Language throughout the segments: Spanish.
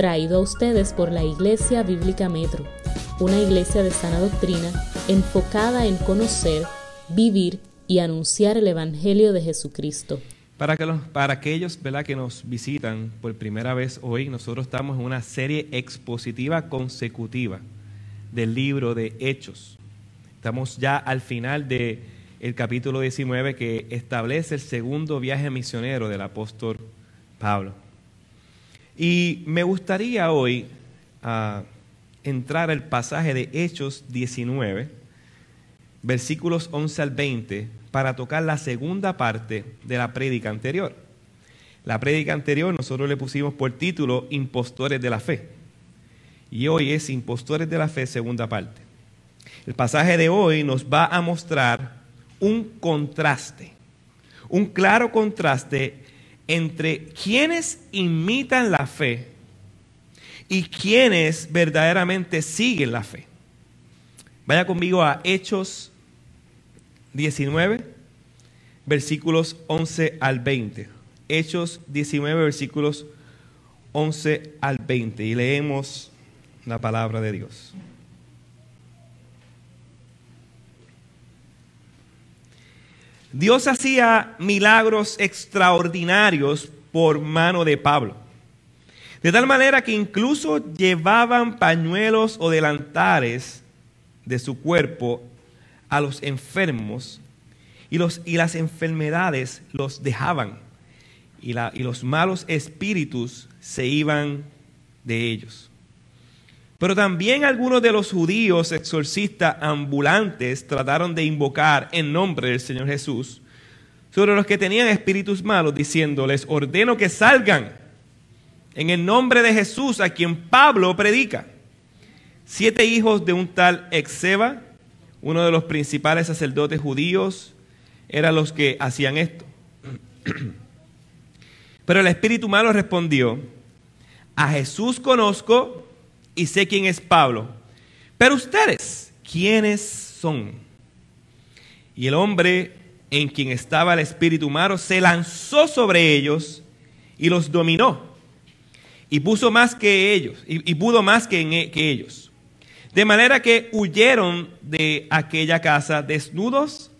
traído a ustedes por la Iglesia Bíblica Metro, una iglesia de sana doctrina enfocada en conocer, vivir y anunciar el Evangelio de Jesucristo. Para, que los, para aquellos ¿verdad? que nos visitan por primera vez hoy, nosotros estamos en una serie expositiva consecutiva del libro de Hechos. Estamos ya al final del el capítulo 19 que establece el segundo viaje misionero del apóstol Pablo. Y me gustaría hoy uh, entrar al pasaje de Hechos 19, versículos 11 al 20, para tocar la segunda parte de la prédica anterior. La prédica anterior nosotros le pusimos por título Impostores de la Fe. Y hoy es Impostores de la Fe, segunda parte. El pasaje de hoy nos va a mostrar un contraste, un claro contraste entre quienes imitan la fe y quienes verdaderamente siguen la fe. Vaya conmigo a Hechos 19, versículos 11 al 20. Hechos 19, versículos 11 al 20. Y leemos la palabra de Dios. Dios hacía milagros extraordinarios por mano de Pablo. De tal manera que incluso llevaban pañuelos o delantares de su cuerpo a los enfermos y, los, y las enfermedades los dejaban y, la, y los malos espíritus se iban de ellos. Pero también algunos de los judíos exorcistas ambulantes trataron de invocar en nombre del Señor Jesús sobre los que tenían espíritus malos, diciéndoles, ordeno que salgan en el nombre de Jesús a quien Pablo predica. Siete hijos de un tal Exeba, uno de los principales sacerdotes judíos, eran los que hacían esto. Pero el espíritu malo respondió, a Jesús conozco y sé quién es Pablo. Pero ustedes, ¿quiénes son? Y el hombre en quien estaba el espíritu malo se lanzó sobre ellos y los dominó. Y puso más que ellos, y, pudo más que, e, que ellos. De manera que huyeron de aquella casa desnudos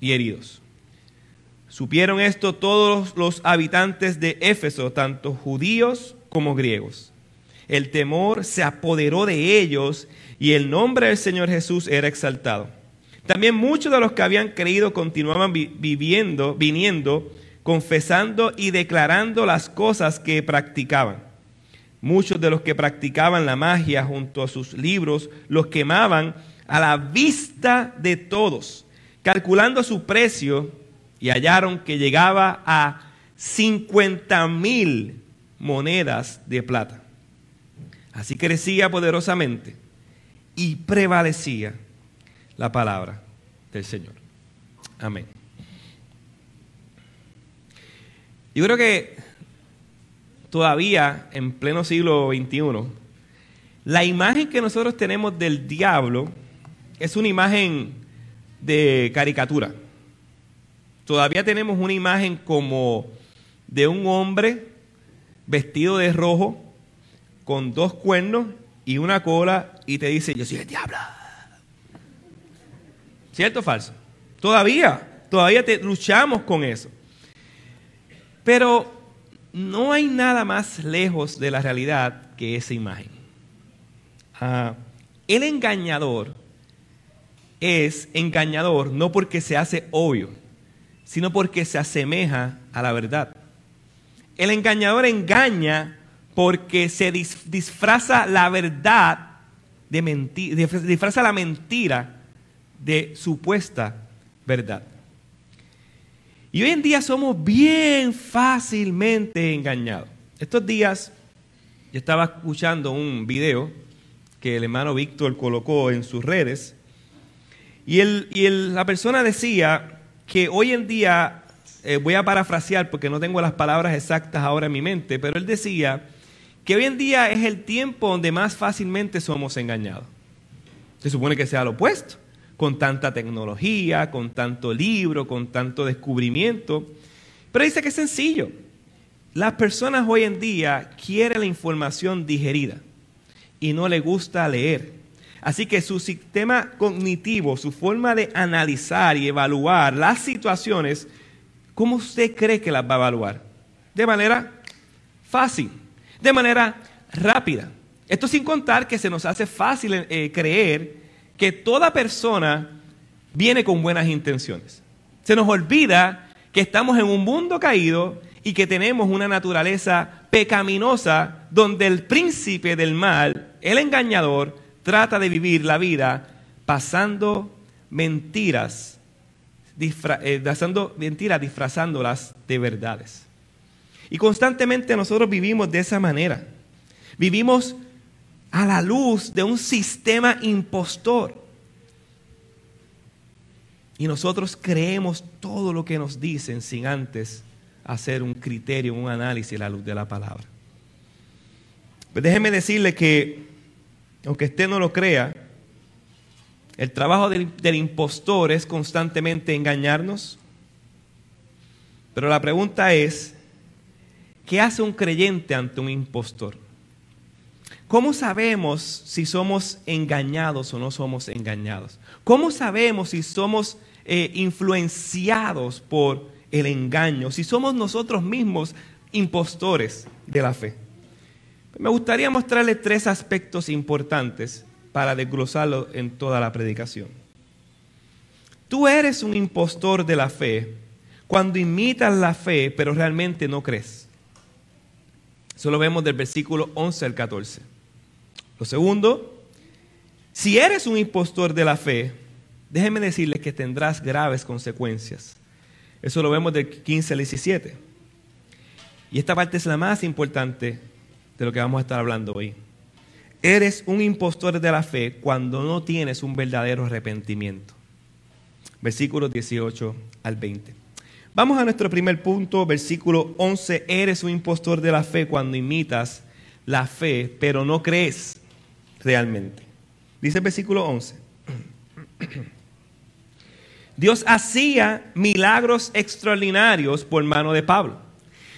y heridos. Supieron esto todos los habitantes de Éfeso, tanto judíos como griegos el temor se apoderó de ellos y el nombre del Señor Jesús era exaltado. También muchos de los que habían creído continuaban viviendo, viniendo, confesando y declarando las cosas que practicaban. Muchos de los que practicaban la magia junto a sus libros los quemaban a la vista de todos, calculando su precio y hallaron que llegaba a 50 mil monedas de plata. Así crecía poderosamente y prevalecía la palabra del Señor. Amén. Yo creo que todavía en pleno siglo XXI, la imagen que nosotros tenemos del diablo es una imagen de caricatura. Todavía tenemos una imagen como de un hombre vestido de rojo, con dos cuernos y una cola y te dice, yo soy el diablo. ¿Cierto o falso? Todavía, todavía te, luchamos con eso. Pero no hay nada más lejos de la realidad que esa imagen. Ah, el engañador es engañador no porque se hace obvio, sino porque se asemeja a la verdad. El engañador engaña porque se disfraza la verdad de mentira, disfraza la mentira de supuesta verdad. Y hoy en día somos bien fácilmente engañados. Estos días yo estaba escuchando un video que el hermano Víctor colocó en sus redes y, y la persona decía que hoy en día, eh, voy a parafrasear porque no tengo las palabras exactas ahora en mi mente, pero él decía que hoy en día es el tiempo donde más fácilmente somos engañados. Se supone que sea lo opuesto, con tanta tecnología, con tanto libro, con tanto descubrimiento. Pero dice que es sencillo. las personas hoy en día quieren la información digerida y no les gusta leer. Así que su sistema cognitivo, su forma de analizar y evaluar las situaciones, ¿cómo usted cree que las va a evaluar? De manera fácil, de manera rápida. Esto sin contar que se nos hace fácil eh, creer que toda persona viene con buenas intenciones. Se nos olvida que estamos en un mundo caído y que tenemos una naturaleza pecaminosa donde el príncipe del mal, el engañador, trata de vivir la vida pasando mentiras, eh, mentiras disfrazándolas de verdades. Y constantemente nosotros vivimos de esa manera. Vivimos a la luz de un sistema impostor. Y nosotros creemos todo lo que nos dicen sin antes hacer un criterio, un análisis a la luz de la palabra. Pues déjeme decirle que, aunque usted no lo crea, el trabajo del, del impostor es constantemente engañarnos. Pero la pregunta es, ¿qué hace un creyente ante un impostor? ¿Cómo sabemos si somos engañados o no somos engañados? ¿Cómo sabemos si somos eh, influenciados por el engaño? Si somos nosotros mismos impostores de la fe. Me gustaría mostrarle tres aspectos importantes para desglosarlo en toda la predicación. Tú eres un impostor de la fe cuando imitas la fe, pero realmente no crees. Eso lo vemos del versículo 11 al 14. Lo segundo, si eres un impostor de la fe, déjeme decirle que tendrás graves consecuencias. Eso lo vemos del 15 al 17. Y esta parte es la más importante de lo que vamos a estar hablando hoy. Eres un impostor de la fe cuando no tienes un verdadero arrepentimiento. Versículos 18 al 20. Vamos a nuestro primer punto, versículo 11. Eres un impostor de la fe cuando imitas la fe, pero no crees realmente. Dice el versículo 11. Dios hacía milagros extraordinarios por mano de Pablo.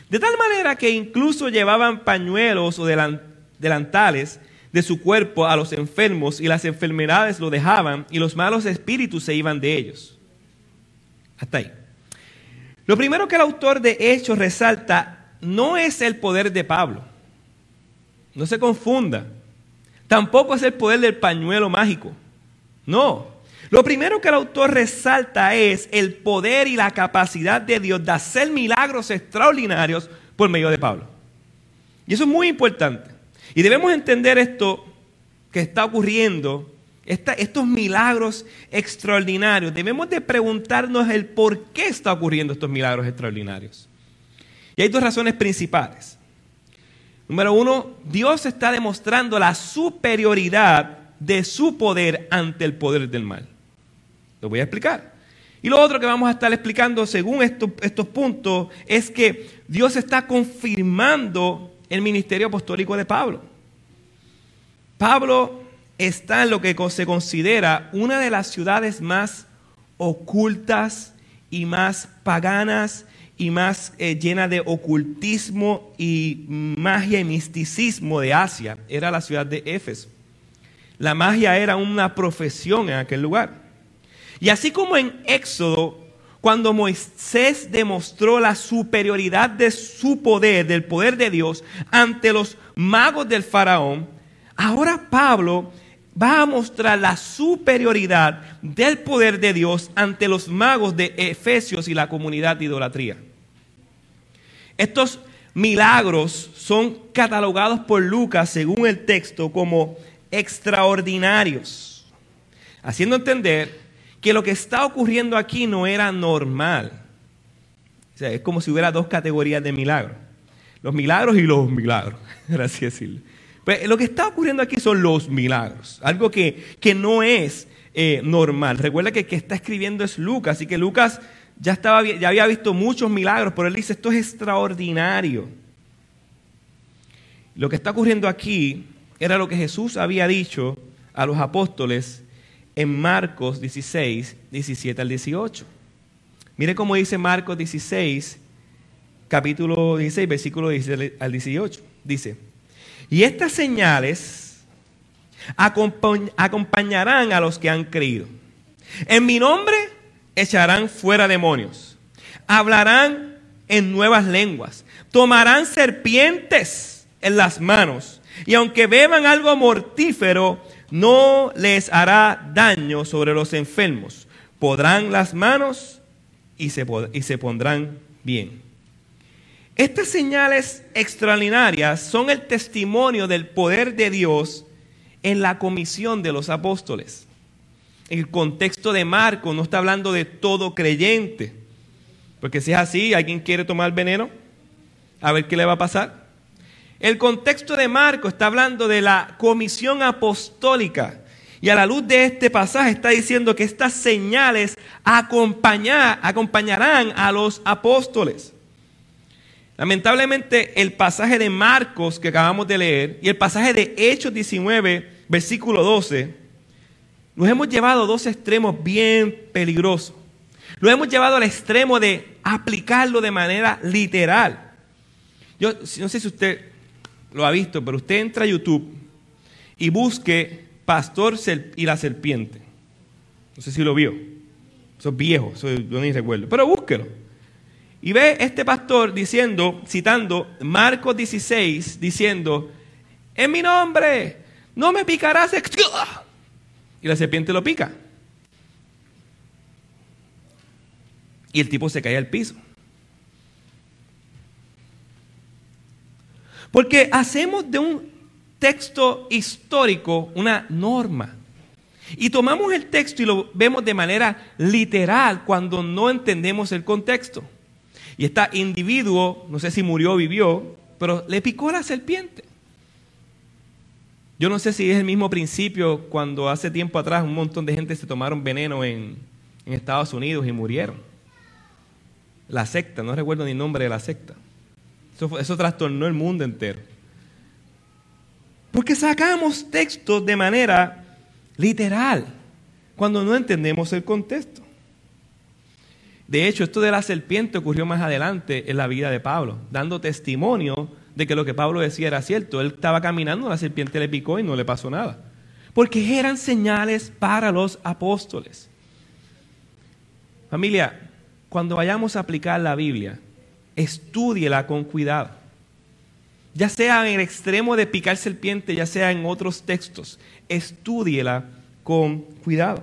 De tal manera que incluso llevaban pañuelos o delantales de su cuerpo a los enfermos y las enfermedades lo dejaban y los malos espíritus se iban de ellos. Hasta ahí. Lo primero que el autor de Hechos resalta no es el poder de Pablo. No se confunda. Tampoco es el poder del pañuelo mágico. No. Lo primero que el autor resalta es el poder y la capacidad de Dios de hacer milagros extraordinarios por medio de Pablo. Y eso es muy importante. Y debemos entender esto que está ocurriendo, estos milagros extraordinarios. Debemos de preguntarnos el por qué está ocurriendo estos milagros extraordinarios. Y hay dos razones principales. Número uno, Dios está demostrando la superioridad de su poder ante el poder del mal. Lo voy a explicar. Y lo otro que vamos a estar explicando según estos, estos puntos es que Dios está confirmando el ministerio apostólico de Pablo. Pablo está en lo que se considera una de las ciudades más ocultas y más paganas y más eh, llena de ocultismo y magia y misticismo de Asia era la ciudad de Éfeso. La magia era una profesión en aquel lugar. Y así como en Éxodo, cuando Moisés demostró la superioridad de su poder, del poder de Dios, ante los magos del faraón, ahora Pablo va a mostrar la superioridad del poder de Dios ante los magos de Efesios y la comunidad de idolatría. Estos milagros son catalogados por Lucas, según el texto, como extraordinarios, haciendo entender que lo que está ocurriendo aquí no era normal. O sea, es como si hubiera dos categorías de milagros. Los milagros y los milagros, así decirlo. Lo que está ocurriendo aquí son los milagros, algo que, que no es eh, normal. Recuerda que el que está escribiendo es Lucas, así que Lucas ya, estaba, ya había visto muchos milagros, pero él dice, esto es extraordinario. Lo que está ocurriendo aquí era lo que Jesús había dicho a los apóstoles en Marcos 16, 17 al 18. Mire cómo dice Marcos 16, capítulo 16, versículo 16 al 18. Dice, y estas señales acompañarán a los que han creído. En mi nombre echarán fuera demonios, hablarán en nuevas lenguas, tomarán serpientes en las manos, y aunque beban algo mortífero, no les hará daño sobre los enfermos. Podrán las manos y se, y se pondrán bien. Estas señales extraordinarias son el testimonio del poder de Dios en la comisión de los apóstoles. En el contexto de Marco no está hablando de todo creyente. Porque si es así, ¿alguien quiere tomar veneno? A ver qué le va a pasar. El contexto de Marco está hablando de la comisión apostólica. Y a la luz de este pasaje está diciendo que estas señales acompañarán a los apóstoles. Lamentablemente el pasaje de Marcos que acabamos de leer y el pasaje de Hechos 19, versículo 12, nos hemos llevado a dos extremos bien peligrosos. Lo hemos llevado al extremo de aplicarlo de manera literal. Yo no sé si usted lo ha visto, pero usted entra a YouTube y busque Pastor y la serpiente. No sé si lo vio. Eso es viejo, yo ni recuerdo. Pero búsquelo. Y ve este pastor diciendo, citando Marcos 16, diciendo, en mi nombre, no me picarás. Y la serpiente lo pica. Y el tipo se cae al piso. Porque hacemos de un texto histórico una norma. Y tomamos el texto y lo vemos de manera literal cuando no entendemos el contexto. Y este individuo, no sé si murió o vivió, pero le picó la serpiente. Yo no sé si es el mismo principio cuando hace tiempo atrás un montón de gente se tomaron veneno en, Estados Unidos y murieron. La secta, no recuerdo ni el nombre de la secta. Eso, eso trastornó el mundo entero. Porque sacamos textos de manera literal cuando no entendemos el contexto. De hecho, esto de la serpiente ocurrió más adelante en la vida de Pablo, dando testimonio de que lo que Pablo decía era cierto. Él estaba caminando, la serpiente le picó y no le pasó nada. Porque eran señales para los apóstoles. Familia, cuando vayamos a aplicar la Biblia, estúdiela con cuidado. Ya sea en el extremo de picar serpiente, ya sea en otros textos, estúdiela con cuidado.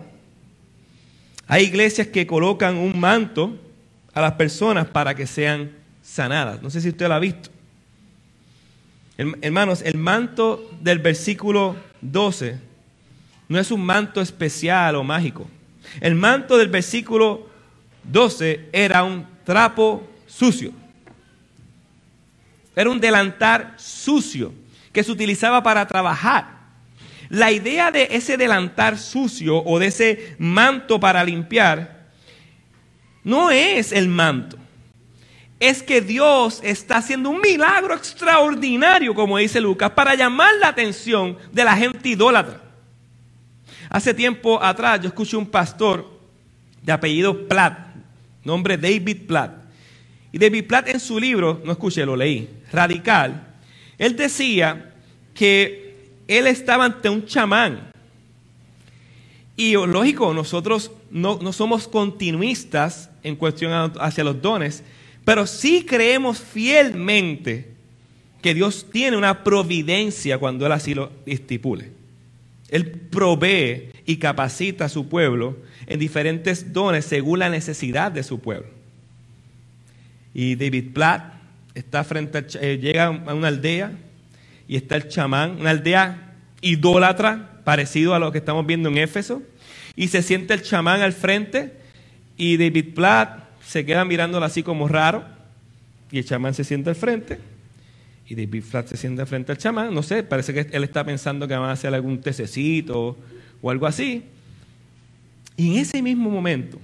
Hay iglesias que colocan un manto a las personas para que sean sanadas. No sé si usted lo ha visto. Hermanos, el manto del versículo 12 no es un manto especial o mágico. El manto del versículo 12 era un trapo sucio. Era un delantar sucio que se utilizaba para trabajar. La idea de ese delantar sucio o de ese manto para limpiar no es el manto. Es que Dios está haciendo un milagro extraordinario, como dice Lucas, para llamar la atención de la gente idólatra. Hace tiempo atrás yo escuché un pastor de apellido Platt, nombre David Platt. Y David Platt en su libro, no escuché, lo leí, Radical, él decía que él estaba ante un chamán. Y lógico, nosotros no, no, somos continuistas en cuestión hacia los dones, pero sí creemos fielmente que Dios tiene una providencia cuando Él así lo estipule. Él provee y capacita a su pueblo en diferentes dones según la necesidad de su pueblo. Y David Platt está frente eh, llega a una aldea y está el chamán, una aldea idólatra, parecido a lo que estamos viendo en Éfeso, y se siente el chamán al frente y David Platt se queda mirándolo así como raro, y el chamán se siente al frente, y David Platt se siente al frente al chamán, no sé, parece que él está pensando que van a hacer algún tececito o algo así, y en ese mismo momento,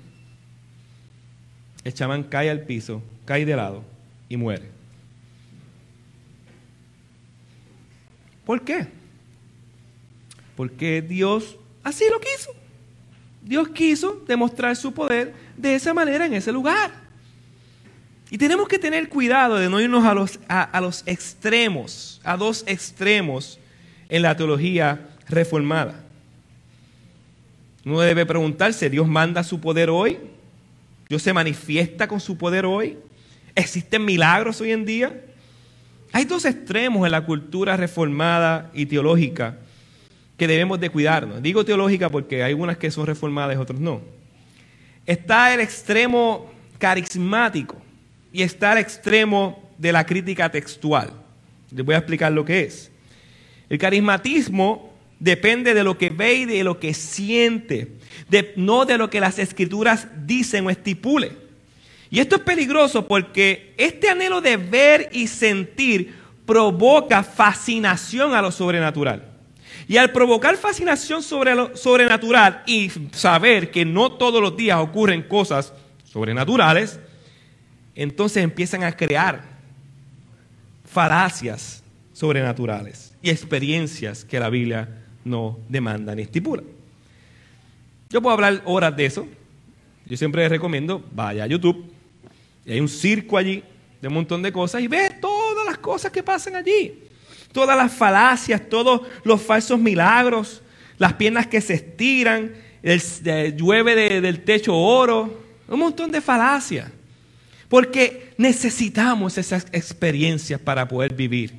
el chamán cae al piso, cae de lado y muere. ¿Por qué? Porque Dios así lo quiso. Dios quiso demostrar su poder de esa manera en ese lugar. Y tenemos que tener cuidado de no irnos a los, a, los extremos, a dos extremos en la teología reformada. Uno debe preguntarse, ¿Dios manda su poder hoy? ¿Dios se manifiesta con su poder hoy? ¿Existen milagros hoy en día? Hay dos extremos en la cultura reformada y teológica que debemos de cuidarnos. Digo teológica porque hay unas que son reformadas y otras no. Está el extremo carismático, y está al extremo de la crítica textual. Les voy a explicar lo que es. El carismatismo depende de lo que ve y de lo que siente, no de lo que las escrituras dicen o estipulen. Y esto es peligroso porque este anhelo de ver y sentir provoca fascinación a lo sobrenatural. Y al provocar fascinación sobre lo sobrenatural y saber que no todos los días ocurren cosas sobrenaturales, entonces empiezan a crear falacias sobrenaturales y experiencias que la Biblia no demanda ni estipula. Yo puedo hablar horas de eso. Yo siempre les recomiendo, vaya a YouTube, y hay un circo allí de un montón de cosas y ve todas las cosas que pasan allí. Todas las falacias, todos los falsos milagros, las piernas que se estiran, el, llueve del techo oro, un montón de falacias. Porque necesitamos esas experiencias para poder vivir.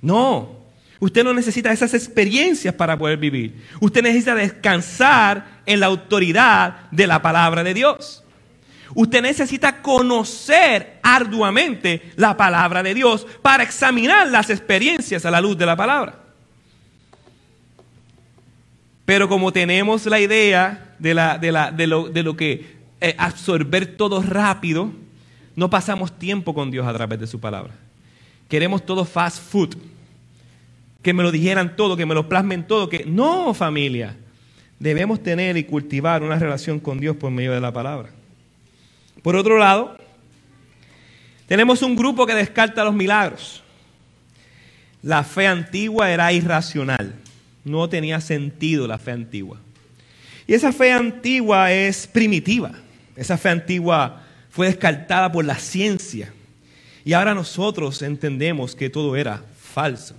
No, usted no necesita esas experiencias para poder vivir. Usted necesita descansar en la autoridad de la palabra de Dios. Usted necesita conocer arduamente la palabra de Dios para examinar las experiencias a la luz de la palabra. Pero como tenemos la idea de, lo, que eh, absorber todo rápido, no pasamos tiempo con Dios a través de su palabra. Queremos todo fast food. Que me lo dijeran todo, que me lo plasmen todo. Que... No, familia. Debemos tener y cultivar una relación con Dios por medio de la palabra. Por otro lado, tenemos un grupo que descarta los milagros. La fe antigua era irracional. No tenía sentido la fe antigua. Y esa fe antigua es primitiva. Esa fe antigua fue descartada por la ciencia. Y ahora nosotros entendemos que todo era falso.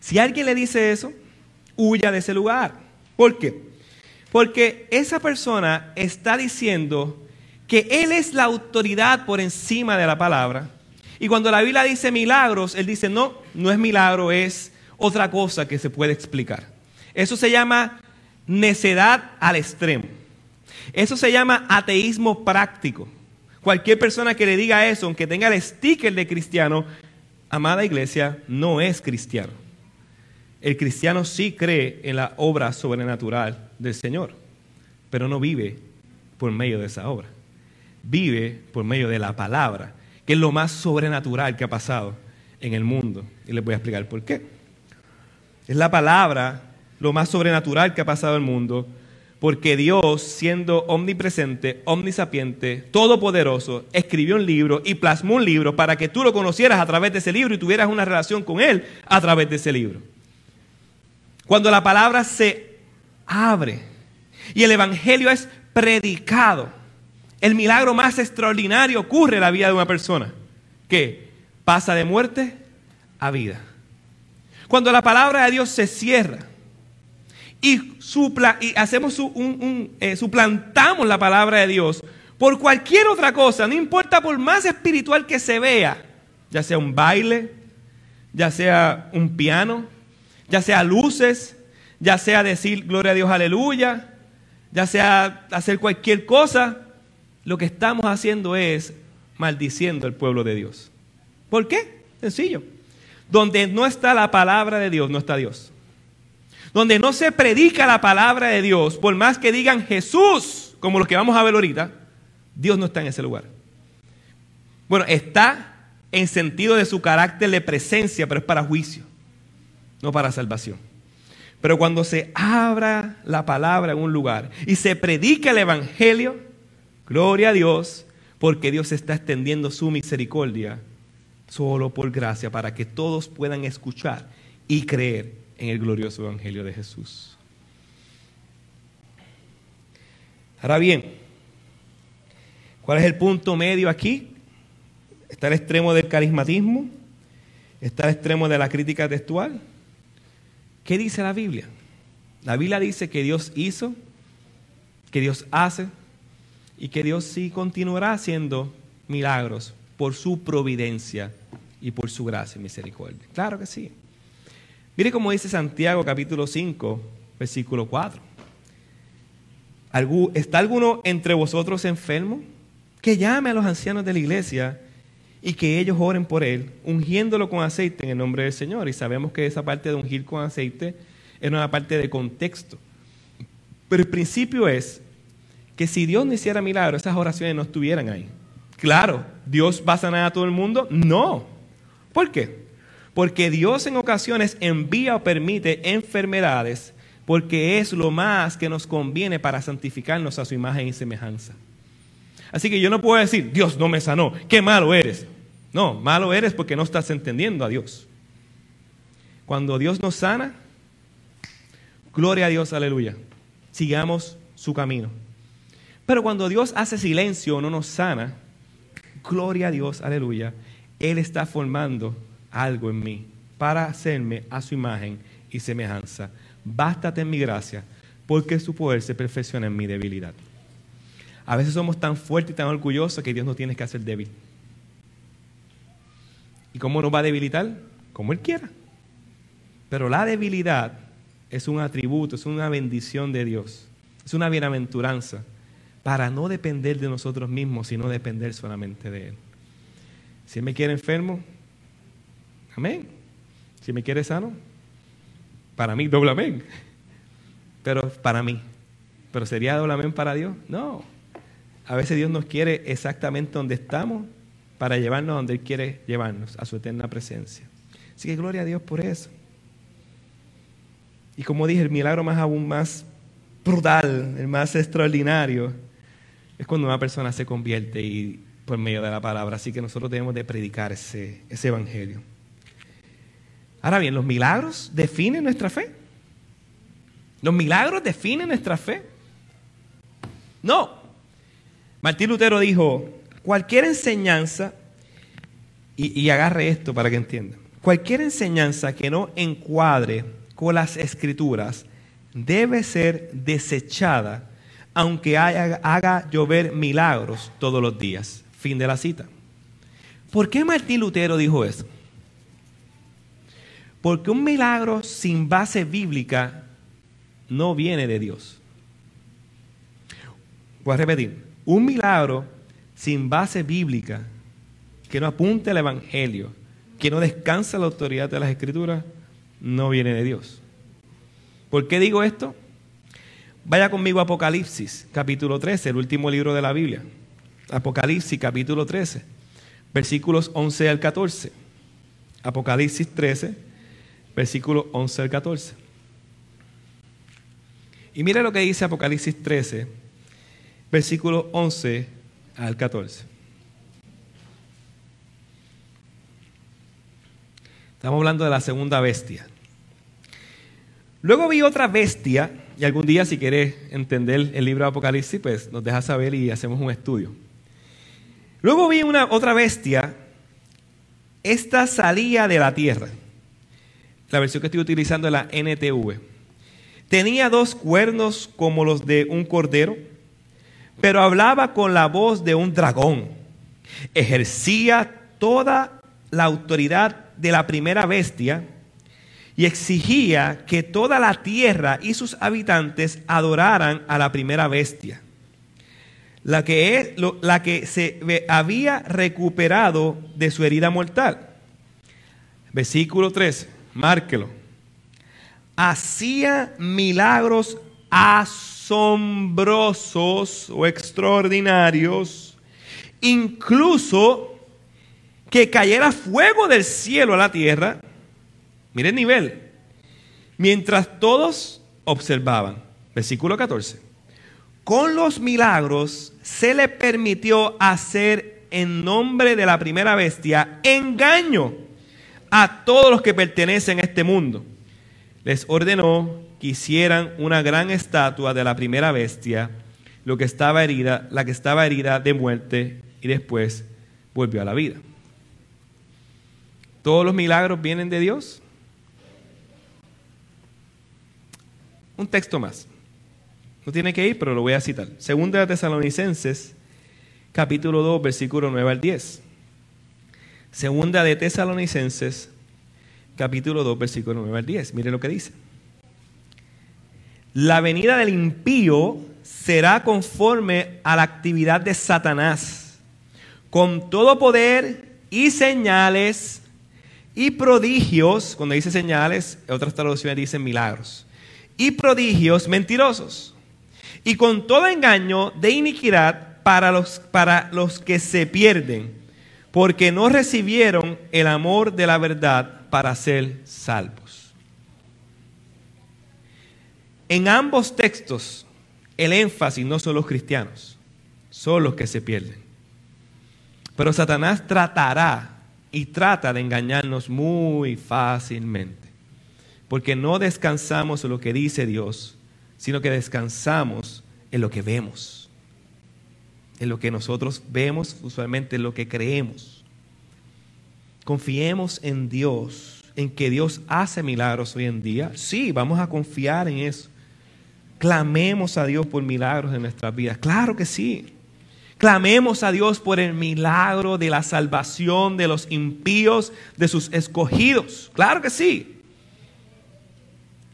Si alguien le dice eso, huya de ese lugar. ¿Por qué? Porque esa persona está diciendo que Él es la autoridad por encima de la palabra. Y cuando la Biblia dice milagros, Él dice, no, no es milagro, es otra cosa que se puede explicar. Eso se llama necedad al extremo. Eso se llama ateísmo práctico. Cualquier persona que le diga eso, aunque tenga el sticker de cristiano, amada iglesia, no es cristiano. El cristiano sí cree en la obra sobrenatural del Señor, pero no vive por medio de esa obra. Vive por medio de la palabra, que es lo más sobrenatural que ha pasado en el mundo. Y les voy a explicar por qué. Es la palabra lo más sobrenatural que ha pasado en el mundo porque Dios, siendo omnipresente, omnisapiente, todopoderoso, escribió un libro y plasmó un libro para que tú lo conocieras a través de ese libro y tuvieras una relación con Él a través de ese libro. Cuando la palabra se abre y el Evangelio es predicado, el milagro más extraordinario ocurre en la vida de una persona, que pasa de muerte a vida. Cuando la palabra de Dios se cierra, y, y hacemos eh, suplantamos la palabra de Dios por cualquier otra cosa, no importa por más espiritual que se vea, ya sea un baile, ya sea un piano, ya sea luces, ya sea decir gloria a Dios, aleluya, ya sea hacer cualquier cosa, lo que estamos haciendo es maldiciendo al pueblo de Dios. ¿Por qué? Sencillo. Donde no está la palabra de Dios, no está Dios donde no se predica la palabra de Dios, por más que digan Jesús, como los que vamos a ver ahorita, Dios no está en ese lugar. Bueno, está en sentido de su carácter de presencia, pero es para juicio, no para salvación. Pero cuando se abra la palabra en un lugar y se predica el Evangelio, gloria a Dios, porque Dios está extendiendo su misericordia solo por gracia, para que todos puedan escuchar y creer en el glorioso Evangelio de Jesús. Ahora bien, ¿cuál es el punto medio aquí? Está el extremo del carismatismo, está el extremo de la crítica textual. ¿Qué dice la Biblia? La Biblia dice que Dios hizo, que Dios hace y que Dios sí continuará haciendo milagros por su providencia y por su gracia y misericordia. Claro que sí. Mire cómo dice Santiago capítulo 5, versículo 4. ¿Está alguno entre vosotros enfermo? Que llame a los ancianos de la iglesia y que ellos oren por él, ungiéndolo con aceite en el nombre del Señor. Y sabemos que esa parte de ungir con aceite es una parte de contexto. Pero el principio es que si Dios no hiciera milagros, esas oraciones no estuvieran ahí. Claro, ¿Dios va a sanar a todo el mundo? No. ¿Por qué? Porque Dios en ocasiones envía o permite enfermedades porque es lo más que nos conviene para santificarnos a su imagen y semejanza. Así que yo no puedo decir, Dios no me sanó, qué malo eres. No, malo eres porque no estás entendiendo a Dios. Cuando Dios nos sana, gloria a Dios, aleluya. Sigamos su camino. Pero cuando Dios hace silencio no nos sana, gloria a Dios, aleluya. Él está formando algo en mí para hacerme a su imagen y semejanza. Bástate en mi gracia, porque su poder se perfecciona en mi debilidad. A veces somos tan fuertes y tan orgullosos que Dios nos tiene que hacer débil. ¿Y cómo nos va a debilitar? Como Él quiera. Pero la debilidad es un atributo, es una bendición de Dios, es una bienaventuranza para no depender de nosotros mismos, sino depender solamente de Él. Si Él me quiere enfermo, Amén. Si me quiere sano, para mí doble amén. Pero para mí. Pero sería doble amén para Dios? No. A veces Dios nos quiere exactamente donde estamos para llevarnos donde Él quiere llevarnos, a su eterna presencia. Así que gloria a Dios por eso. Y como dije, el milagro más aún más brutal, el más extraordinario, es cuando una persona se convierte y por medio de la palabra. Así que nosotros debemos de predicar ese, ese evangelio. Ahora bien, ¿los milagros definen nuestra fe? ¿Los milagros definen nuestra fe? No. Martín Lutero dijo, cualquier enseñanza, y, y agarre esto para que entiendan, cualquier enseñanza que no encuadre con las escrituras debe ser desechada aunque haga llover milagros todos los días. Fin de la cita. ¿Por qué Martín Lutero dijo eso? Porque un milagro sin base bíblica no viene de Dios. Voy a repetir, un milagro sin base bíblica, que no apunte al Evangelio, que no descansa la autoridad de las Escrituras, no viene de Dios. ¿Por qué digo esto? Vaya conmigo a Apocalipsis, capítulo 13, el último libro de la Biblia. Apocalipsis, capítulo 13, versículos 11 al 14. Apocalipsis 13, versículo 11 al 14. Y mira lo que dice Apocalipsis 13, versículo 11 al 14. Estamos hablando de la segunda bestia. Luego vi otra bestia, y algún día si quieres entender el libro de Apocalipsis, pues nos dejas saber y hacemos un estudio. Luego vi una otra bestia, esta salía de la tierra la versión que estoy utilizando es la NTV. Tenía dos cuernos como los de un cordero, pero hablaba con la voz de un dragón. Ejercía toda la autoridad de la primera bestia y exigía que toda la tierra y sus habitantes adoraran a la primera bestia, la que, es, la que se había recuperado de su herida mortal. Versículo 13 márquelo, hacía milagros asombrosos o extraordinarios, incluso que cayera fuego del cielo a la tierra. Mire el nivel. Mientras todos observaban. Versículo 14. Con los milagros se le permitió hacer en nombre de la primera bestia engaño a todos los que pertenecen a este mundo. Les ordenó que hicieran una gran estatua de la primera bestia, lo que estaba herida, la que estaba herida de muerte y después volvió a la vida. ¿Todos los milagros vienen de Dios? Un texto más. No tiene que ir, pero lo voy a citar. Segunda de Tesalonicenses, capítulo 2, versículo 9 al 10. Segunda de Tesalonicenses, capítulo 2, versículo 9 al 10. Mire lo que dice. La venida del impío será conforme a la actividad de Satanás, con todo poder y señales y prodigios, cuando dice señales, otras traducciones dicen milagros, y prodigios mentirosos, y con todo engaño de iniquidad para los, para los que se pierden, porque no recibieron el amor de la verdad para ser salvos. En ambos textos, el énfasis no son los cristianos, son los que se pierden. Pero Satanás tratará y trata de engañarnos muy fácilmente, porque no descansamos en lo que dice Dios, sino que descansamos en lo que vemos, en lo que nosotros vemos, usualmente en lo que creemos. Confiemos en Dios, en que Dios hace milagros hoy en día. Sí, vamos a confiar en eso. Clamemos a Dios por milagros en nuestras vidas. Claro que sí. Clamemos a Dios por el milagro de la salvación de los impíos, de sus escogidos. Claro que sí.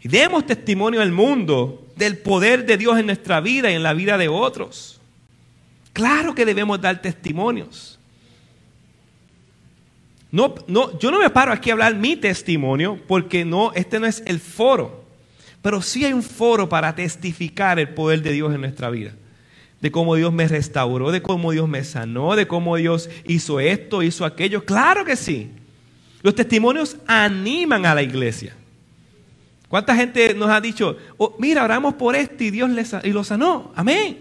Y demos testimonio al mundo del poder de Dios en nuestra vida y en la vida de otros. Claro que debemos dar testimonios. No, no, yo no me paro aquí a hablar mi testimonio porque no, este no es el foro. Pero sí hay un foro para testificar el poder de Dios en nuestra vida. De cómo Dios me restauró, de cómo Dios me sanó, de cómo Dios hizo esto, hizo aquello. Claro que sí. Los testimonios animan a la iglesia. ¿Cuánta gente nos ha dicho, oh, mira, oramos por esto y Dios y lo sanó? Amén.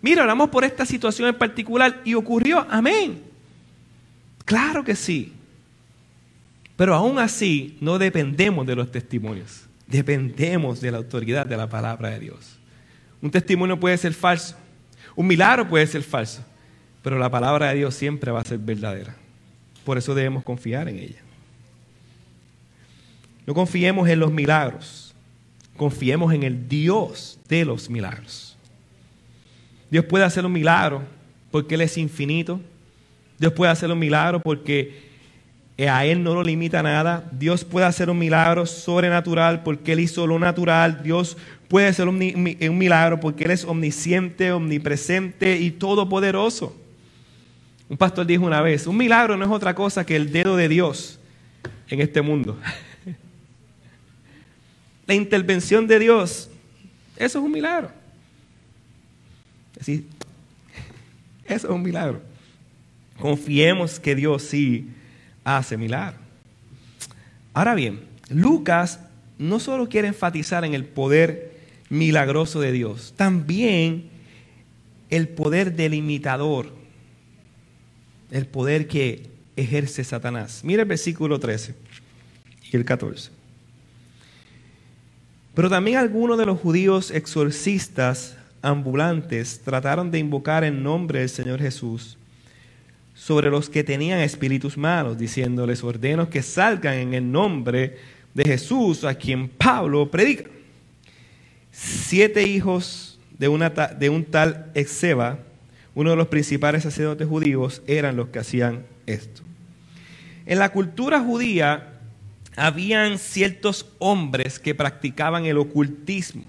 Mira, oramos por esta situación en particular y ocurrió. Amén. Claro que sí. Pero aún así no dependemos de los testimonios. Dependemos de la autoridad de la palabra de Dios. Un testimonio puede ser falso, un milagro puede ser falso, pero la palabra de Dios siempre va a ser verdadera. Por eso debemos confiar en ella. No confiemos en los milagros, confiemos en el Dios de los milagros. Dios puede hacer un milagro porque Él es infinito. Dios puede hacer un milagro porque a Él no lo limita nada. Dios puede hacer un milagro sobrenatural porque Él hizo lo natural. Dios puede hacer un, milagro porque Él es omnisciente, omnipresente y todopoderoso. Un pastor dijo una vez, un milagro no es otra cosa que el dedo de Dios en este mundo. La intervención de Dios, eso es un milagro. Así, eso es un milagro. Confiemos que Dios sí hace milagros. Ahora bien, Lucas no solo quiere enfatizar en el poder milagroso de Dios, también el poder delimitador, el poder que ejerce Satanás. Mira el versículo 13 y el 14. Pero también algunos de los judíos exorcistas ambulantes trataron de invocar el nombre del Señor Jesús sobre los que tenían espíritus malos, diciéndoles, ordeno que salgan en el nombre de Jesús, a quien Pablo predica. Siete hijos de, de un tal Exeba, uno de los principales sacerdotes judíos, eran los que hacían esto. En la cultura judía habían ciertos hombres que practicaban el ocultismo.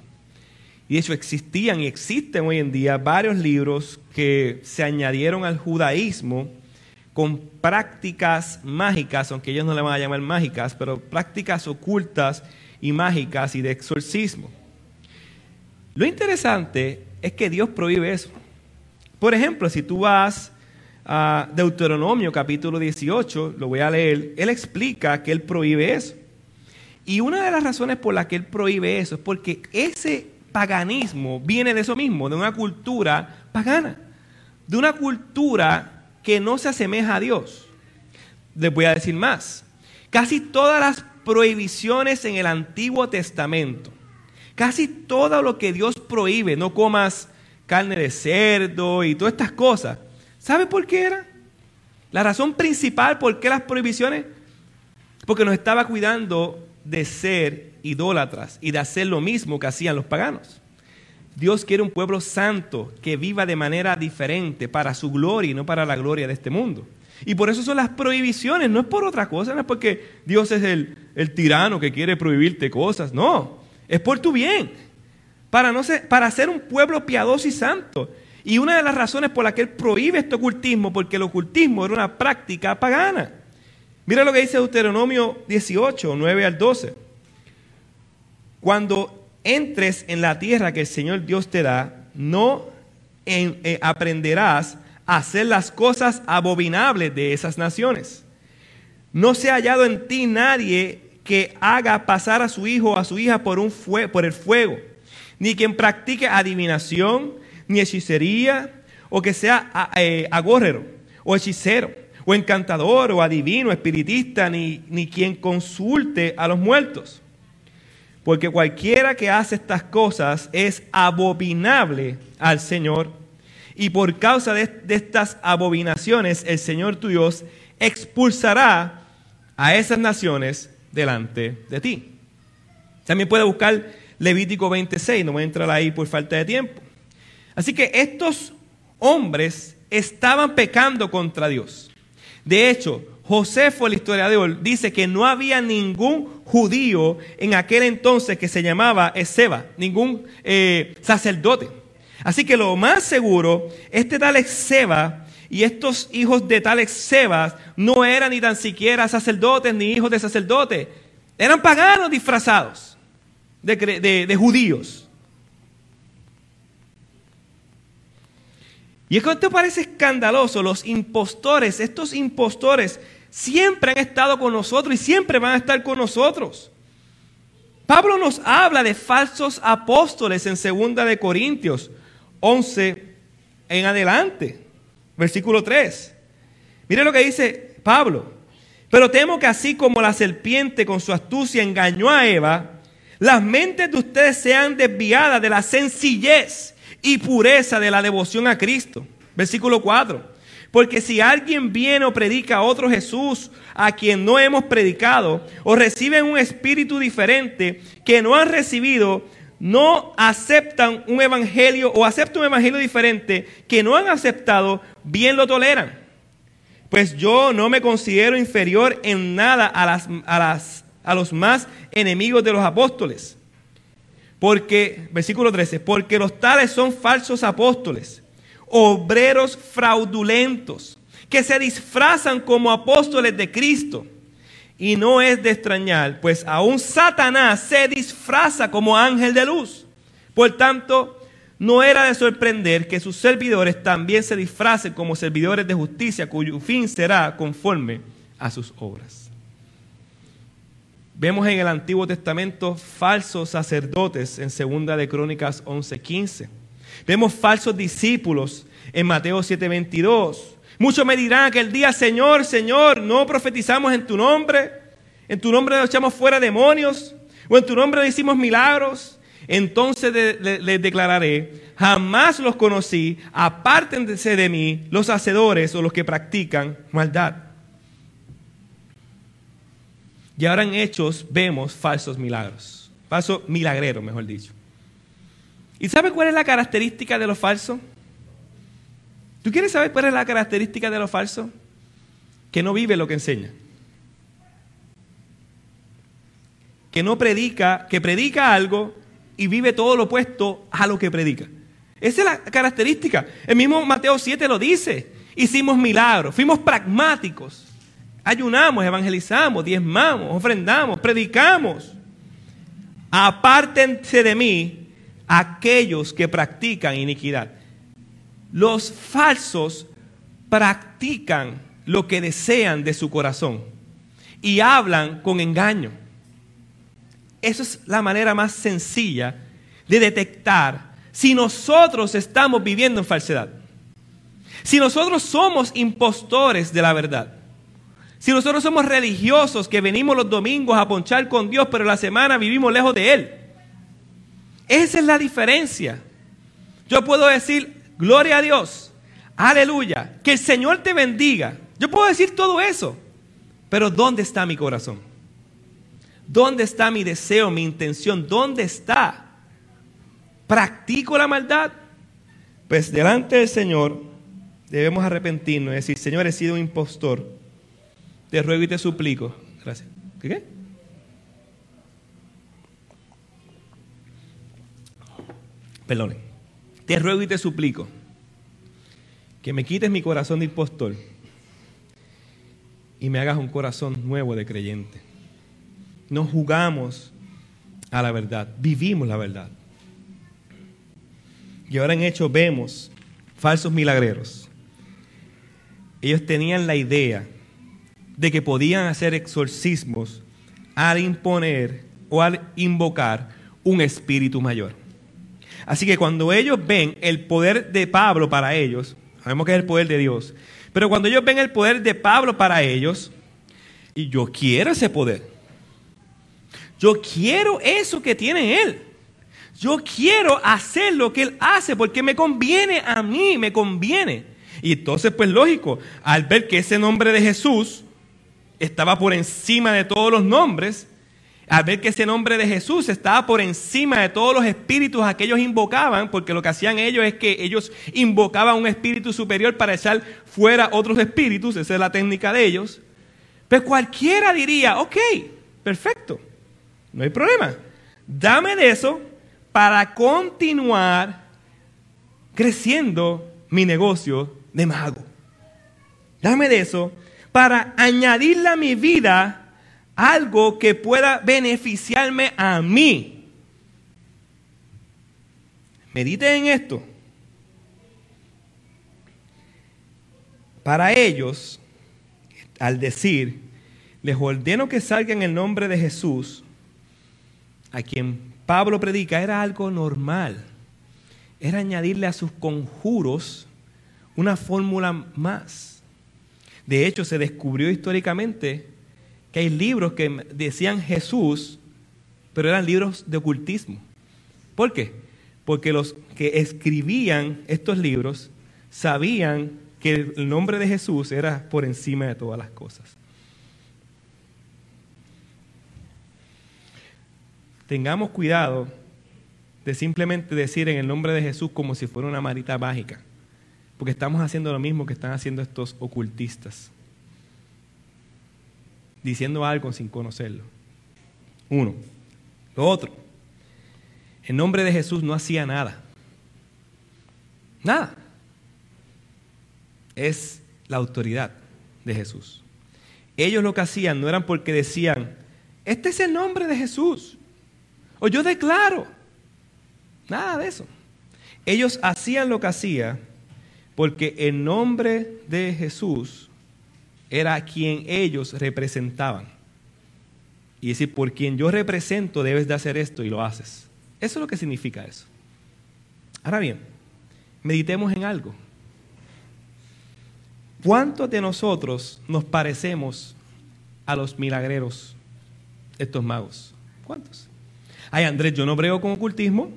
Y de hecho existían y existen hoy en día varios libros que se añadieron al judaísmo con prácticas mágicas, aunque ellos no le van a llamar mágicas, pero prácticas ocultas y mágicas y de exorcismo. Lo interesante es que Dios prohíbe eso. Por ejemplo, si tú vas a Deuteronomio capítulo 18, lo voy a leer, Él explica que Él prohíbe eso. Y una de las razones por las que Él prohíbe eso es porque ese paganismo viene de eso mismo, de una cultura pagana, de una cultura que no se asemeja a Dios. Les voy a decir más. Casi todas las prohibiciones en el Antiguo Testamento, casi todo lo que Dios prohíbe, no comas carne de cerdo y todas estas cosas, ¿sabe por qué era? La razón principal por qué las prohibiciones, porque nos estaba cuidando de ser idólatras y de hacer lo mismo que hacían los paganos. Dios quiere un pueblo santo que viva de manera diferente para su gloria y no para la gloria de este mundo. Y por eso son las prohibiciones, no es por otra cosa, no es porque Dios es el, el tirano que quiere prohibirte cosas, no, es por tu bien, para, no ser, para ser un pueblo piadoso y santo. Y una de las razones por las que Él prohíbe este ocultismo, porque el ocultismo era una práctica pagana. Mira lo que dice Deuteronomio 18, 9 al 12. Cuando entres en la tierra que el Señor Dios te da, no eh, aprenderás a hacer las cosas abominables de esas naciones. No se ha hallado en ti nadie que haga pasar a su hijo o a su hija por, un por el fuego, ni quien practique adivinación, ni hechicería, o que sea eh, o hechicero o encantador, o adivino, espiritista, ni, ni quien consulte a los muertos. Porque cualquiera que hace estas cosas es abominable al Señor. Y por causa de, de estas abominaciones, el Señor tu Dios expulsará a esas naciones delante de ti. También puede buscar Levítico 26, no voy a entrar ahí por falta de tiempo. Así que estos hombres estaban pecando contra Dios. De hecho, Josefo, el historiador, dice que no había ningún judío en aquel entonces que se llamaba Ezeba, ningún eh, sacerdote. Así que lo más seguro, este tal Ezeba y estos hijos de tal Ezeba no eran ni tan siquiera sacerdotes ni hijos de sacerdotes, eran paganos disfrazados de judíos. Y es que esto parece escandaloso. Los impostores, estos impostores, siempre han estado con nosotros y siempre van a estar con nosotros. Pablo nos habla de falsos apóstoles en 2 de Corintios 11 en adelante, versículo 3. Mire lo que dice Pablo. Pero temo que así como la serpiente con su astucia engañó a Eva, las mentes de ustedes sean desviadas de la sencillez y pureza de la devoción a Cristo. Versículo 4. Porque si alguien viene o predica a otro Jesús a quien no hemos predicado, o reciben un espíritu diferente que no han recibido, no aceptan un evangelio o aceptan un evangelio diferente que no han aceptado, bien lo toleran. Pues yo no me considero inferior en nada a, las, a, las, a los más enemigos de los apóstoles porque, versículo 13, porque los tales son falsos apóstoles, obreros fraudulentos, que se disfrazan como apóstoles de Cristo. Y no es de extrañar, pues aún Satanás se disfraza como ángel de luz. Por tanto, no era de sorprender que sus servidores también se disfracen como servidores de justicia, cuyo fin será conforme a sus obras. Vemos en el Antiguo Testamento falsos sacerdotes en Segunda de Crónicas 11:15. Vemos falsos discípulos en Mateo 7:22. Muchos me dirán aquel día, Señor, Señor, no profetizamos en tu nombre, en tu nombre echamos fuera demonios, o en tu nombre hicimos milagros. Entonces les declararé, jamás los conocí, apártense de mí los hacedores o los que practican maldad. Y ahora en Hechos vemos falsos milagros. Falso milagrero, mejor dicho. ¿Y sabe cuál es la característica de lo falso? ¿Tú quieres saber cuál es la característica de lo falso? Que no vive lo que enseña. Que no predica, que predica algo y vive todo lo opuesto a lo que predica. Esa es la característica. El mismo Mateo 7 lo dice. Hicimos milagros, fuimos pragmáticos. Ayunamos, evangelizamos, diezmamos, ofrendamos, predicamos. Apártense de mí aquellos que practican iniquidad. Los falsos practican lo que desean de su corazón y hablan con engaño. Esa es la manera más sencilla de detectar si nosotros estamos viviendo en falsedad. Si nosotros somos impostores de la verdad. Si nosotros somos religiosos que venimos los domingos a ponchar con Dios, pero la semana vivimos lejos de Él. Esa es la diferencia. Yo puedo decir, gloria a Dios, aleluya, que el Señor te bendiga. Yo puedo decir todo eso, pero ¿dónde está mi corazón? ¿Dónde está mi deseo, mi intención? ¿Dónde está? ¿Practico la maldad? Pues delante del Señor debemos arrepentirnos y decir, Señor, he sido un impostor. Te ruego y te suplico. Gracias. ¿Qué? Te ruego y te suplico que me quites mi corazón de impostor y me hagas un corazón nuevo de creyente. No jugamos a la verdad, vivimos la verdad. Y ahora en hecho vemos falsos milagreros. Ellos tenían la idea de que podían hacer exorcismos al imponer o al invocar un espíritu mayor. Así que cuando ellos ven el poder de Pablo para ellos, sabemos que es el poder de Dios, pero cuando ellos ven el poder de Pablo para ellos, y yo quiero ese poder, yo quiero eso que tiene él. Yo quiero hacer lo que él hace porque me conviene a mí, me conviene. Y entonces, pues lógico, al ver que ese nombre de Jesús estaba por encima de todos los nombres, al ver que ese nombre de Jesús estaba por encima de todos los espíritus a que ellos invocaban, porque lo que hacían ellos es que ellos invocaban un espíritu superior para echar fuera otros espíritus, esa es la técnica de ellos, pues cualquiera diría, ok, perfecto, no hay problema, dame de eso para continuar creciendo mi negocio de mago. Dame de eso para añadirle a mi vida algo que pueda beneficiarme a mí. Medite en esto. Para ellos, al decir, les ordeno que salgan en el nombre de Jesús, a quien Pablo predica, era algo normal. Era añadirle a sus conjuros una fórmula más. De hecho, se descubrió históricamente que hay libros que decían Jesús, pero eran libros de ocultismo. ¿Por qué? Porque los que escribían estos libros sabían que el nombre de Jesús era por encima de todas las cosas. Tengamos cuidado de simplemente decir en el nombre de Jesús como si fuera una marita mágica, porque estamos haciendo lo mismo que están haciendo estos ocultistas diciendo algo sin conocerlo. Uno. Lo otro. En nombre de Jesús no hacía nada. Nada. Es la autoridad de Jesús. Ellos lo que hacían no eran porque decían, este es el nombre de Jesús. O yo declaro. Nada de eso. Ellos hacían lo que hacía porque en nombre de Jesús era quien ellos representaban. Y decir, por quien yo represento debes de hacer esto y lo haces. Eso es lo que significa eso. Ahora bien, meditemos en algo. ¿Cuántos de nosotros nos parecemos a los milagreros, estos magos? ¿Cuántos? Ay, Andrés, yo no brego con ocultismo,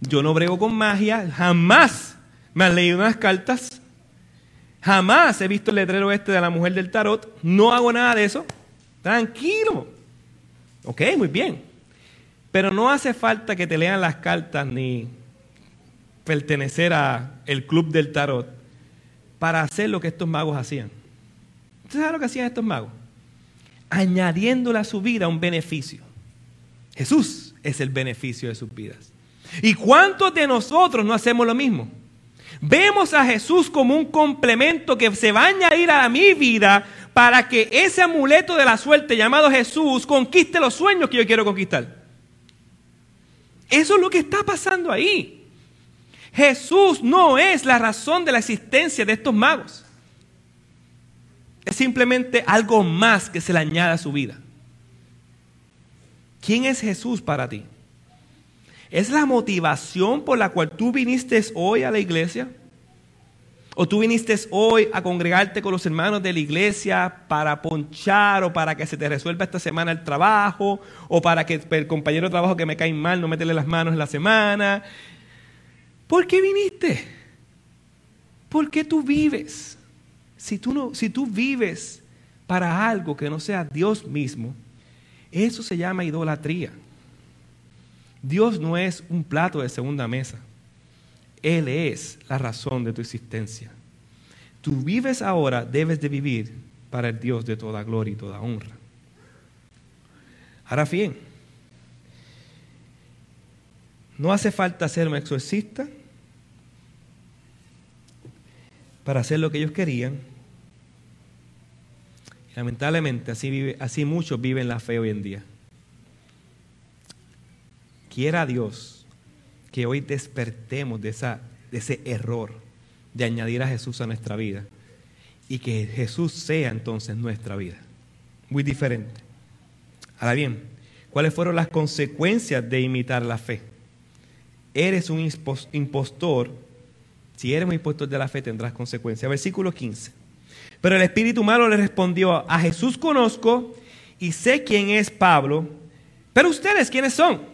yo no brego con magia, jamás me han leído unas cartas, Jamás he visto el letrero este de la mujer del tarot. No hago nada de eso. Tranquilo. Ok, muy bien. Pero no hace falta que te lean las cartas ni pertenecer a el club del tarot para hacer lo que estos magos hacían. ¿Usted sabe lo que hacían estos magos? Añadiéndole a su vida un beneficio. Jesús es el beneficio de sus vidas. ¿Y cuántos de nosotros no hacemos lo mismo? Vemos a Jesús como un complemento que se va a añadir a mi vida para que ese amuleto de la suerte llamado Jesús conquiste los sueños que yo quiero conquistar. Eso es lo que está pasando ahí. Jesús no es la razón de la existencia de estos magos. Es simplemente algo más que se le añade a su vida. ¿Quién es Jesús para ti? ¿Es la motivación por la cual tú viniste hoy a la iglesia? ¿O tú viniste hoy a congregarte con los hermanos de la iglesia para ponchar o para que se te resuelva esta semana el trabajo o para que el compañero de trabajo que me cae mal no meterle las manos en la semana? ¿Por qué viniste? ¿Por qué tú vives? Si tú, no, si tú vives para algo que no sea Dios mismo, Eso se llama idolatría. Dios no es un plato de segunda mesa. Él es la razón de tu existencia. Tú vives ahora, debes de vivir para el Dios de toda gloria y toda honra. Ahora bien, no hace falta ser un exorcista para hacer lo que ellos querían. lamentablemente así, vive, así muchos viven la fe hoy en día. Quiera Dios que hoy despertemos de, esa, de ese error de añadir a Jesús a nuestra vida y que Jesús sea entonces nuestra vida. Muy diferente. Ahora bien, ¿cuáles fueron las consecuencias de imitar la fe? Eres un impostor. Si eres un impostor de la fe tendrás consecuencias. Versículo 15. Pero el espíritu malo le respondió, a Jesús conozco y sé quién es Pablo, pero ustedes quiénes son.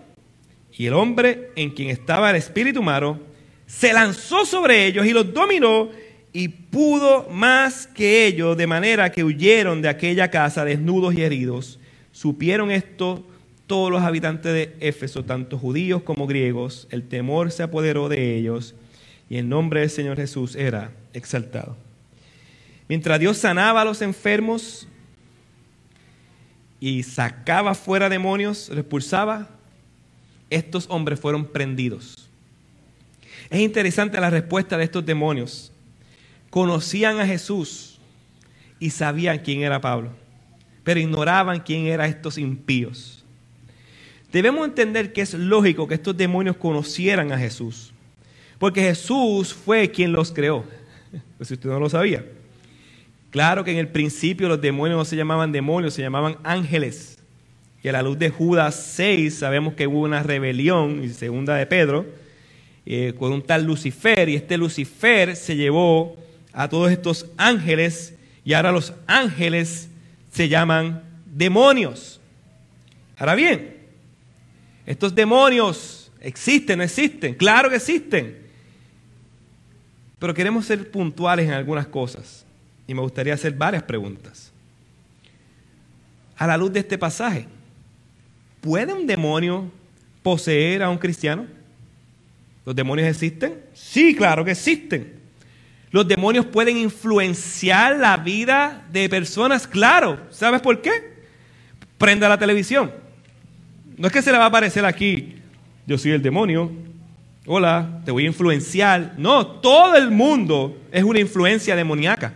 Y el hombre en quien estaba el espíritu malo se lanzó sobre ellos y los dominó y pudo más que ellos, de manera que huyeron de aquella casa desnudos y heridos. Supieron esto todos los habitantes de Éfeso, tanto judíos como griegos. El temor se apoderó de ellos y el nombre del Señor Jesús era exaltado. Mientras Dios sanaba a los enfermos y sacaba fuera demonios, expulsaba, estos hombres fueron prendidos. Es interesante la respuesta de estos demonios. Conocían a Jesús y sabían quién era Pablo, pero ignoraban quién eran estos impíos. Debemos entender que es lógico que estos demonios conocieran a Jesús, porque Jesús fue quien los creó. Pues si usted no lo sabía. Claro que en el principio los demonios no se llamaban demonios, se llamaban ángeles. Y a la luz de Judas 6 sabemos que hubo una rebelión, y segunda de Pedro, eh, con un tal Lucifer, y este Lucifer se llevó a todos estos ángeles, y ahora los ángeles se llaman demonios. Ahora bien, estos demonios existen, no existen, claro que existen, pero queremos ser puntuales en algunas cosas, y me gustaría hacer varias preguntas. A la luz de este pasaje, ¿puede un demonio poseer a un cristiano? ¿Los demonios existen? Sí, claro que existen. Los demonios pueden influenciar la vida de personas, claro. ¿Sabes por qué? Prenda la televisión. No es que se le va a aparecer aquí, yo soy el demonio, hola, te voy a influenciar. No, todo el mundo es una influencia demoníaca.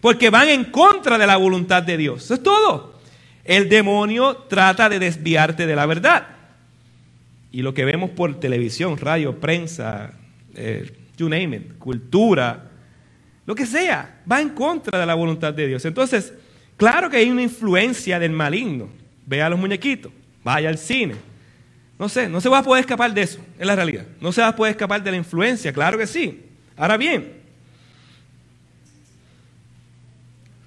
Porque van en contra de la voluntad de Dios. Eso es todo. El demonio trata de desviarte de la verdad. Y lo que vemos por televisión, radio, prensa, eh, you name it, cultura, lo que sea, va en contra de la voluntad de Dios. Entonces, claro que hay una influencia del maligno. Vea los muñequitos, vaya al cine. No sé, no se va a poder escapar de eso, es la realidad. No se va a poder escapar de la influencia, claro que sí. Ahora bien,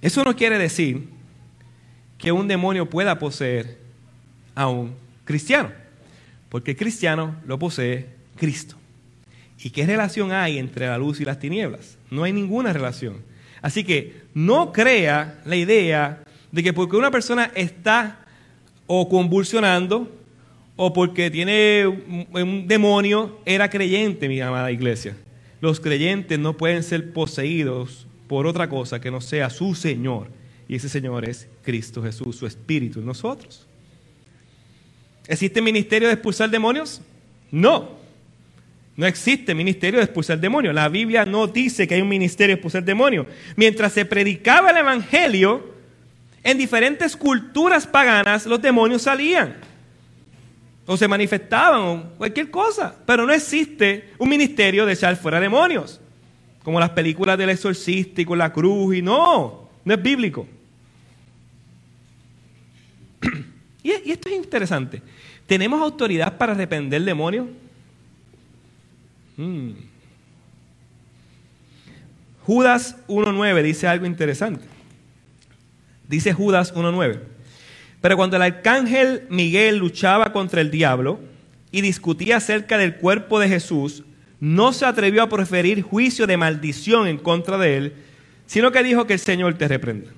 eso no quiere decir que un demonio pueda poseer a un cristiano porque el cristiano lo posee Cristo. ¿Y qué relación hay entre la luz y las tinieblas? No hay ninguna relación. Así que no crea la idea de que porque una persona está o convulsionando o porque tiene un demonio, era creyente, mi amada iglesia. Los creyentes no pueden ser poseídos por otra cosa que no sea su Señor. Y ese Señor es Cristo Jesús, su Espíritu en nosotros. ¿Existe ministerio de expulsar demonios? No. No existe ministerio de expulsar demonios. La Biblia no dice que hay un ministerio de expulsar demonios. Mientras se predicaba el Evangelio, en diferentes culturas paganas los demonios salían. O se manifestaban, o cualquier cosa. Pero no existe un ministerio de echar fuera demonios. Como las películas del exorcista y con la cruz. Y no, no es bíblico. Y, esto es interesante. ¿Tenemos autoridad para reprender demonios? Hmm. Judas 1.9 dice algo interesante. Dice Judas 1.9. Pero cuando el arcángel Miguel luchaba contra el diablo y discutía acerca del cuerpo de Jesús, no se atrevió a proferir juicio de maldición en contra de él, sino que dijo que el Señor te reprenda.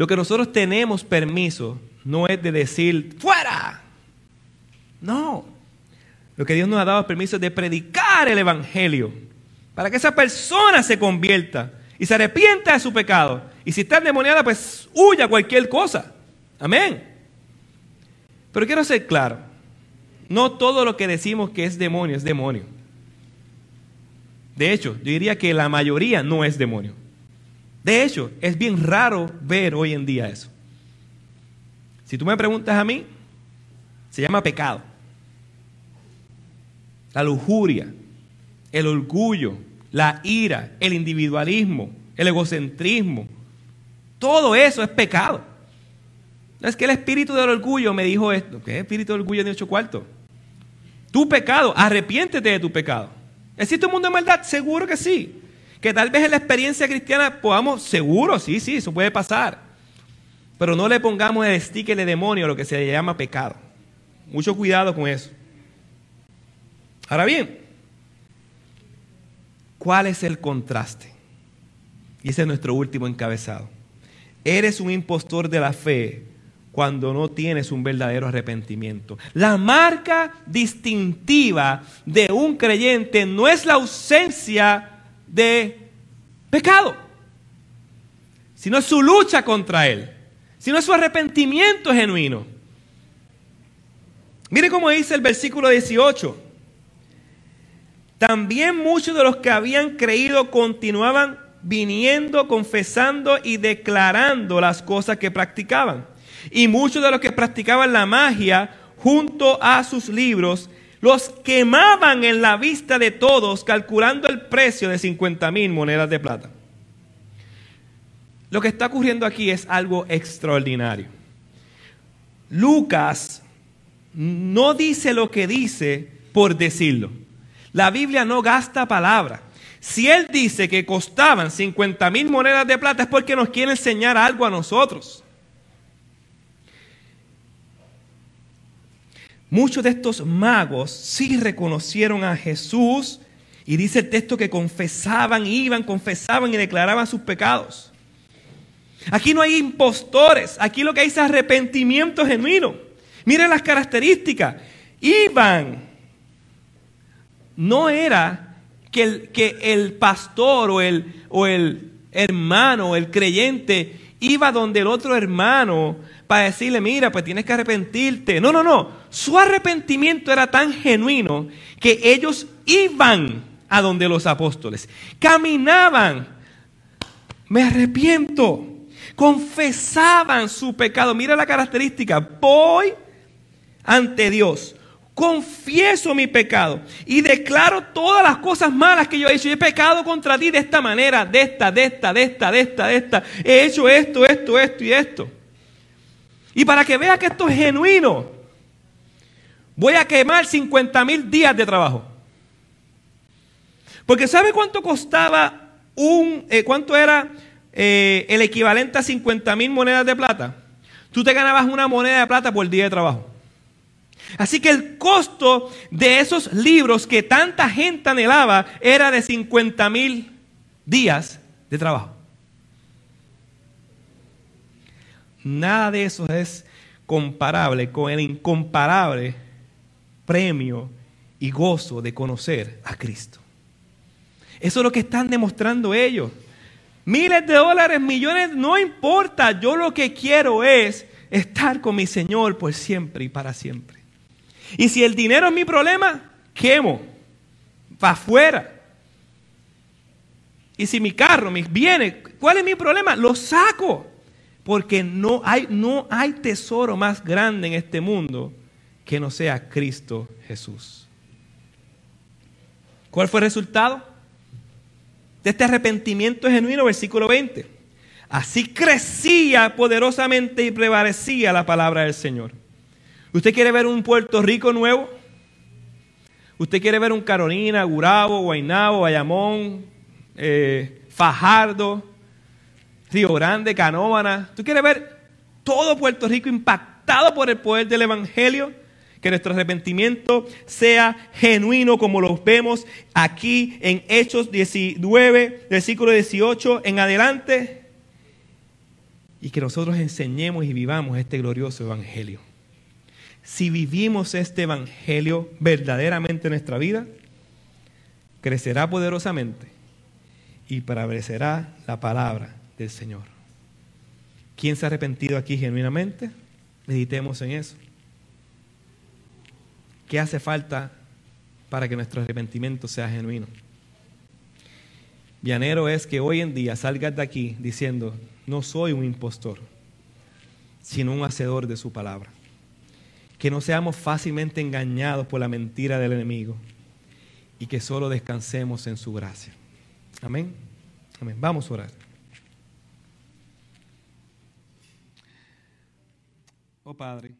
Lo que nosotros tenemos permiso no es de decir, fuera. No. Lo que Dios nos ha dado permiso es de predicar el Evangelio para que esa persona se convierta y se arrepienta de su pecado. Y si está endemoniada, pues huya cualquier cosa. Amén. Pero quiero ser claro, no todo lo que decimos que es demonio es demonio. De hecho, yo diría que la mayoría no es demonio. De hecho, es bien raro ver hoy en día eso. Si tú me preguntas a mí, se llama pecado. La lujuria, el orgullo, la ira, el individualismo, el egocentrismo. Todo eso es pecado. Es que el espíritu del orgullo me dijo esto. ¿Qué espíritu del orgullo de ocho cuartos? Tu pecado, arrepiéntete de tu pecado. ¿Existe un mundo de maldad? Seguro que sí. Que tal vez en la experiencia cristiana podamos, seguro, sí, sí, eso puede pasar. Pero no le pongamos el sticker de demonio lo que se llama pecado. Mucho cuidado con eso. Ahora bien, ¿cuál es el contraste? Y ese es nuestro último encabezado. Eres un impostor de la fe cuando no tienes un verdadero arrepentimiento. La marca distintiva de un creyente no es la ausencia de pecado, sino su lucha contra él, sino su arrepentimiento genuino. Mire cómo dice el versículo 18. También muchos de los que habían creído continuaban viniendo, confesando y declarando las cosas que practicaban. Y muchos de los que practicaban la magia junto a sus libros los quemaban en la vista de todos, calculando el precio de 50 mil monedas de plata. Lo que está ocurriendo aquí es algo extraordinario. Lucas no dice lo que dice por decirlo. La Biblia no gasta palabra. Si él dice que costaban 50 mil monedas de plata es porque nos quiere enseñar algo a nosotros. Muchos de estos magos sí reconocieron a Jesús y dice el texto que confesaban, iban, confesaban y declaraban sus pecados. Aquí no hay impostores, aquí lo que hay es arrepentimiento genuino. Miren las características. Iban. No era que el, que el pastor o el, o el hermano el creyente iba donde el otro hermano para decirle, mira, pues tienes que arrepentirte. No, no, no. Su arrepentimiento era tan genuino que ellos iban a donde los apóstoles. Caminaban. Me arrepiento. Confesaban su pecado. Mira la característica. Voy ante Dios. Confieso mi pecado y declaro todas las cosas malas que yo he hecho. Yo he pecado contra ti de esta manera, de esta, de esta, de esta, de esta, de esta. He hecho esto, esto, esto y esto. Y para que vea que esto es genuino, voy a quemar 50 mil días de trabajo. Porque ¿sabe cuánto costaba un, eh, cuánto era eh, el equivalente a 50 mil monedas de plata? Tú te ganabas una moneda de plata por día de trabajo. Así que el costo de esos libros que tanta gente anhelaba era de 50 mil días de trabajo. Nada de eso es comparable con el incomparable premio y gozo de conocer a Cristo. Eso es lo que están demostrando ellos. Miles de dólares, millones, no importa. Yo lo que quiero es estar con mi Señor por siempre y para siempre. Y si el dinero es mi problema, quemo. Para afuera. Y si mi carro, mis bienes, ¿cuál es mi problema? Lo saco. Porque no hay, no hay tesoro más grande en este mundo que no sea Cristo Jesús. ¿Cuál fue el resultado? De este arrepentimiento genuino, versículo 20. Así crecía poderosamente y prevalecía la palabra del Señor. ¿Usted quiere ver un Puerto Rico nuevo? ¿Usted quiere ver un Carolina, Gurabo, Guaynabo, Bayamón, eh, Fajardo, Río Grande, Canóvana? ¿Tú quieres ver todo Puerto Rico impactado por el poder del Evangelio? Que nuestro arrepentimiento sea genuino como lo vemos aquí en Hechos 19, versículo 18 en adelante. y que nosotros enseñemos y vivamos este glorioso evangelio. Si vivimos este evangelio verdaderamente en nuestra vida, crecerá poderosamente y prevalecerá la palabra del Señor. ¿Quién se ha arrepentido aquí genuinamente? Meditemos en eso. ¿Qué hace falta para que nuestro arrepentimiento sea genuino? Llanero es que hoy en día salgas de aquí diciendo, no soy un impostor, sino un hacedor de su palabra. Que no seamos fácilmente engañados por la mentira del enemigo y que solo descansemos en su gracia. Amén. Amén. Vamos a orar. Oh Padre.